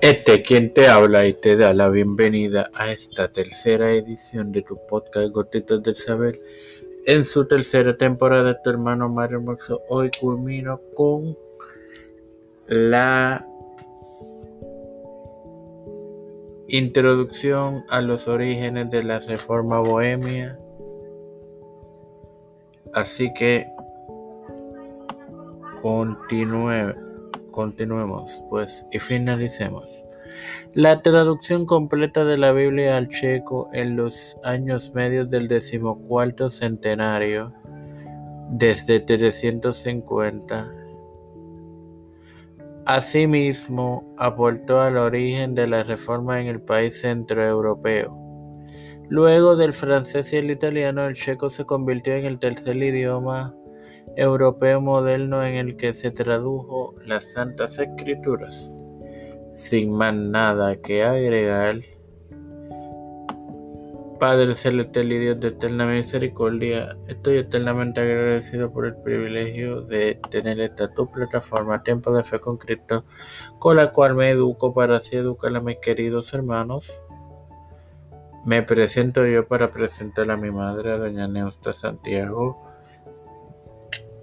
Este quien te habla y te da la bienvenida a esta tercera edición de tu podcast Gotitas del Saber. En su tercera temporada, tu hermano Mario Moxo hoy culmino con la introducción a los orígenes de la reforma bohemia. Así que continúe, continuemos pues y finalicemos. La traducción completa de la Biblia al checo en los años medios del decimocuarto centenario, desde 350. Asimismo, aportó al origen de la reforma en el país centroeuropeo. Luego del francés y el italiano, el checo se convirtió en el tercer idioma europeo moderno en el que se tradujo las Santas Escrituras. Sin más nada que agregar, Padre Celestial y Dios de eterna misericordia, estoy eternamente agradecido por el privilegio de tener esta tu plataforma Tiempo de Fe con Cristo, con la cual me educo para así educar a mis queridos hermanos. Me presento yo para presentar a mi madre, a doña Neusta Santiago,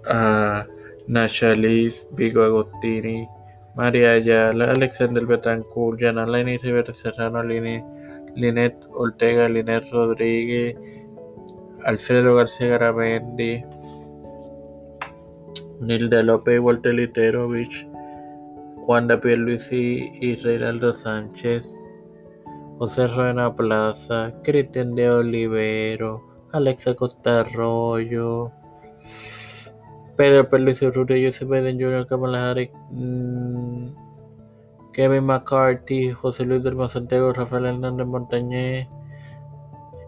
a Nachalis Vigo Agostini, María Ayala, Alexander Betancourt, Yana Rivera Serrano, Linet Ortega, Linet Rodríguez, Alfredo García Garamendi, Nilda López, Walter Literovich, Wanda Pierluisi y Reinaldo Sánchez, José Ruena Plaza, Cristian de Olivero, Alexa Costa Arroyo, Pedro Perluis Urrutia, Joseph Biden Jr., Kamala Harris, mm, Kevin McCarthy, José Luis del Santiago, Rafael Hernández Montañez,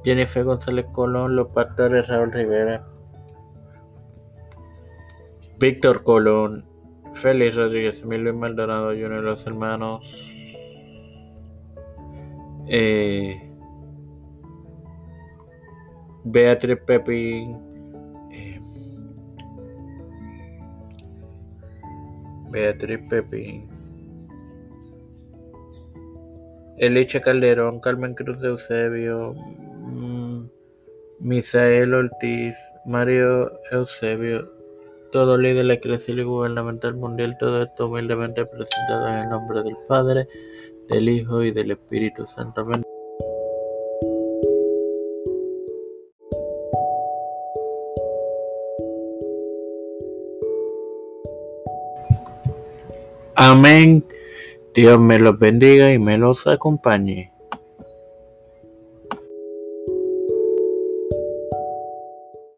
Jennifer González Colón, Los Pastores, Raúl Rivera, Víctor Colón, Félix Rodríguez, Emilio Maldonado Jr., los hermanos eh, Beatriz Pepín, Beatriz Pepín, Eliche Calderón, Carmen Cruz de Eusebio, mm, Misael Ortiz, Mario Eusebio, todo líder de la y gubernamental mundial, todo esto humildemente presentado en el nombre del Padre, del Hijo y del Espíritu Santo. Amén. Amén. Dios me los bendiga y me los acompañe.